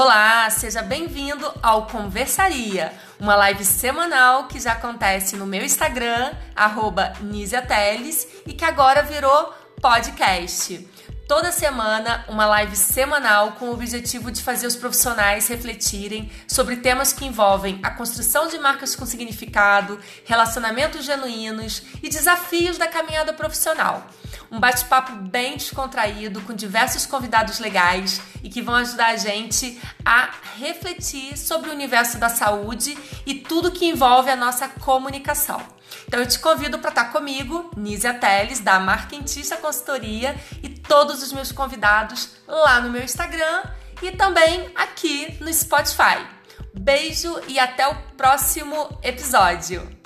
Olá, seja bem-vindo ao Conversaria, uma live semanal que já acontece no meu Instagram, arroba Teles, e que agora virou podcast. Toda semana, uma live semanal com o objetivo de fazer os profissionais refletirem sobre temas que envolvem a construção de marcas com significado, relacionamentos genuínos e desafios da caminhada profissional um bate-papo bem descontraído com diversos convidados legais e que vão ajudar a gente a refletir sobre o universo da saúde e tudo que envolve a nossa comunicação. Então eu te convido para estar tá comigo, Nízia Teles, da Marquentista Consultoria, e todos os meus convidados lá no meu Instagram e também aqui no Spotify. Beijo e até o próximo episódio!